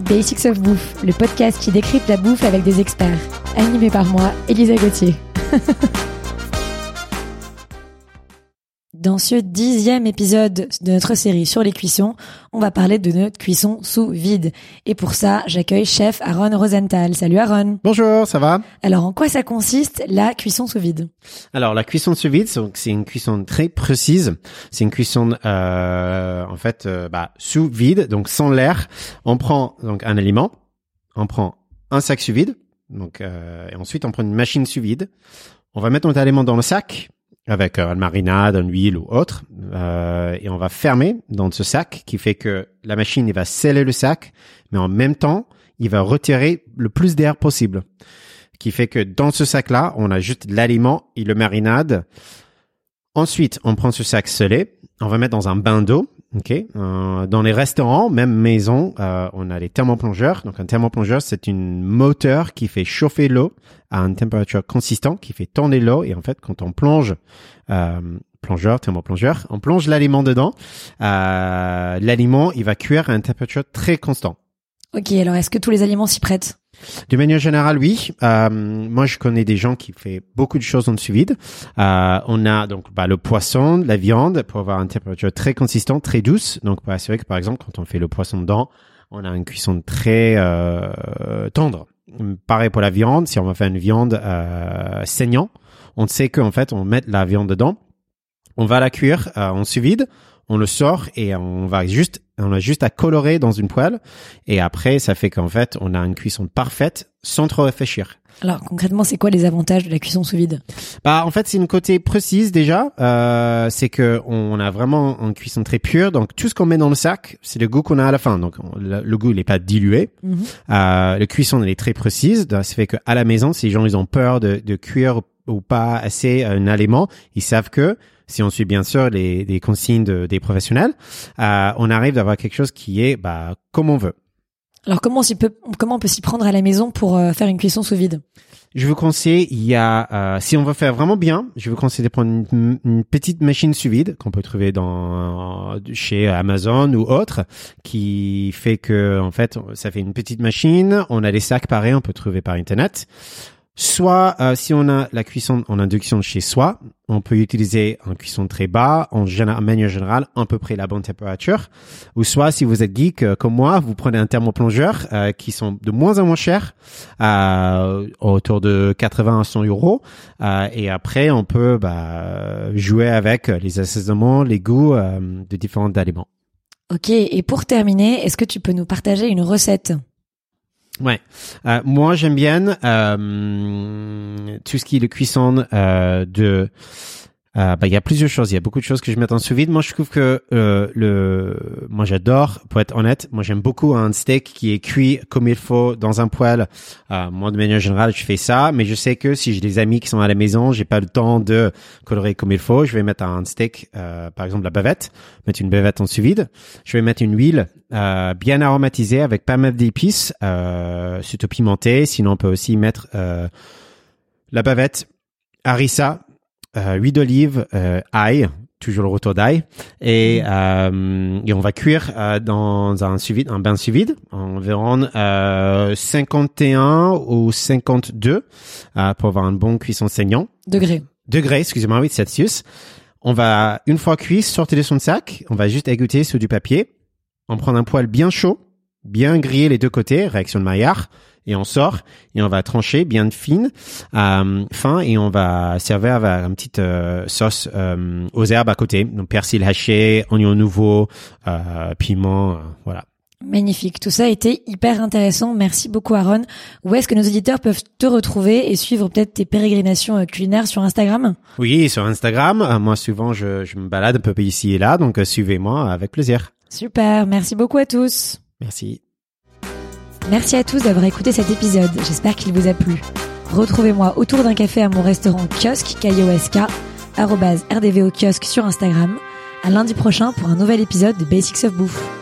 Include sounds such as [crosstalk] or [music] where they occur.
Basics of Bouffe, le podcast qui décrypte la bouffe avec des experts. Animé par moi, Elisa Gauthier. [laughs] Dans ce dixième épisode de notre série sur les cuissons, on va parler de notre cuisson sous vide. Et pour ça, j'accueille chef Aaron Rosenthal. Salut Aaron. Bonjour, ça va? Alors, en quoi ça consiste la cuisson sous vide? Alors, la cuisson sous vide, c'est une cuisson très précise. C'est une cuisson, euh, en fait, euh, bah, sous vide, donc sans l'air. On prend donc un aliment, on prend un sac sous vide, donc euh, et ensuite on prend une machine sous vide. On va mettre notre aliment dans le sac avec euh, une marinade, une huile ou autre, euh, et on va fermer dans ce sac, qui fait que la machine il va sceller le sac, mais en même temps il va retirer le plus d'air possible, qui fait que dans ce sac-là on a juste l'aliment et le marinade. Ensuite on prend ce sac scellé, on va mettre dans un bain d'eau. Ok. Euh, dans les restaurants, même maison, euh, on a les thermoplongeurs. Donc un thermoplongeur, c'est une moteur qui fait chauffer l'eau à une température consistante, qui fait tourner l'eau. Et en fait, quand on plonge, euh, plongeur, thermoplongeur, on plonge l'aliment dedans. Euh, l'aliment, il va cuire à une température très constante. Ok, alors est-ce que tous les aliments s'y prêtent? De manière générale, oui. Euh, moi, je connais des gens qui font beaucoup de choses en sous. Euh, on a donc bah, le poisson, la viande, pour avoir une température très consistante, très douce. Donc, bah, c'est vrai que par exemple, quand on fait le poisson dedans, on a une cuisson très euh, tendre. Pareil pour la viande. Si on va faire une viande euh, saignant, on sait qu'en fait, on met la viande dedans, on va la cuire euh, en sous on le sort et on va juste, on a juste à colorer dans une poêle. Et après, ça fait qu'en fait, on a une cuisson parfaite sans trop réfléchir. Alors concrètement, c'est quoi les avantages de la cuisson sous vide? Bah en fait, c'est une côté précise déjà. Euh, c'est que on a vraiment une cuisson très pure. Donc tout ce qu'on met dans le sac, c'est le goût qu'on a à la fin. Donc le, goût il n'est pas dilué. Mm euh, le cuisson elle est très précise. Ça fait qu'à la maison, si les gens ils ont peur de, de cuire ou pas assez un aliment, ils savent que si on suit bien sûr les, consignes des professionnels, euh, on arrive d'avoir quelque chose qui est bah, comme on veut. Alors comment on, peut, comment on peut s'y prendre à la maison pour euh, faire une cuisson sous vide? Je vous conseille, il y a, euh, si on veut faire vraiment bien, je vous conseille de prendre une, petite machine sous vide qu'on peut trouver dans chez Amazon ou autre, qui fait que en fait, ça fait une petite machine. On a des sacs pareils, on peut trouver par internet. Soit euh, si on a la cuisson en induction chez soi, on peut utiliser un cuisson très bas, en, général, manière générale, à peu près la bonne température. Ou soit si vous êtes geek euh, comme moi, vous prenez un thermoplongeur euh, qui sont de moins en moins chers, euh, autour de 80 à 100 euros. et après, on peut bah, jouer avec les assaisonnements, les goûts de différents aliments. Ok, et pour terminer, est-ce que tu peux nous partager une recette? Ouais, euh, moi j'aime bien euh, tout ce qui est le cuisson euh, de euh, bah, il y a plusieurs choses. Il y a beaucoup de choses que je mets en sous vide. Moi, je trouve que euh, le, moi, j'adore. Pour être honnête, moi, j'aime beaucoup un steak qui est cuit comme il faut dans un poêle. Euh, moi, de manière générale, je fais ça. Mais je sais que si j'ai des amis qui sont à la maison, j'ai pas le temps de colorer comme il faut. Je vais mettre un steak, euh, par exemple, la bavette, mettre une bavette en sous vide. Je vais mettre une huile euh, bien aromatisée avec pas mal d'épices, surtout pimentées. Sinon, on peut aussi mettre la bavette harissa euh, huile d'olive, euh, ail, toujours le retour d'ail, et, euh, et on va cuire euh, dans un sous un bain sous vide, environ euh, 51 ou 52 euh, pour avoir un bon cuisson saignant. Degré. Degré, excusez-moi, oui, Celsius. On va, une fois cuit, sortir de son sac, on va juste égoutter sur du papier. On prend un poêle bien chaud, bien grillé les deux côtés, réaction de Maillard, et on sort et on va trancher bien fine, euh, fin et on va servir avec une petite euh, sauce euh, aux herbes à côté, donc persil haché, oignon nouveau, euh, piment, euh, voilà. Magnifique. Tout ça a été hyper intéressant. Merci beaucoup, Aaron. Où est-ce que nos auditeurs peuvent te retrouver et suivre peut-être tes pérégrinations culinaires sur Instagram? Oui, sur Instagram. Moi, souvent, je, je me balade un peu ici et là, donc suivez-moi avec plaisir. Super. Merci beaucoup à tous. Merci. Merci à tous d'avoir écouté cet épisode. J'espère qu'il vous a plu. Retrouvez-moi autour d'un café à mon restaurant kiosque, K-I-O-S-K, rdvo kiosque sur Instagram. À lundi prochain pour un nouvel épisode de Basics of Bouffe.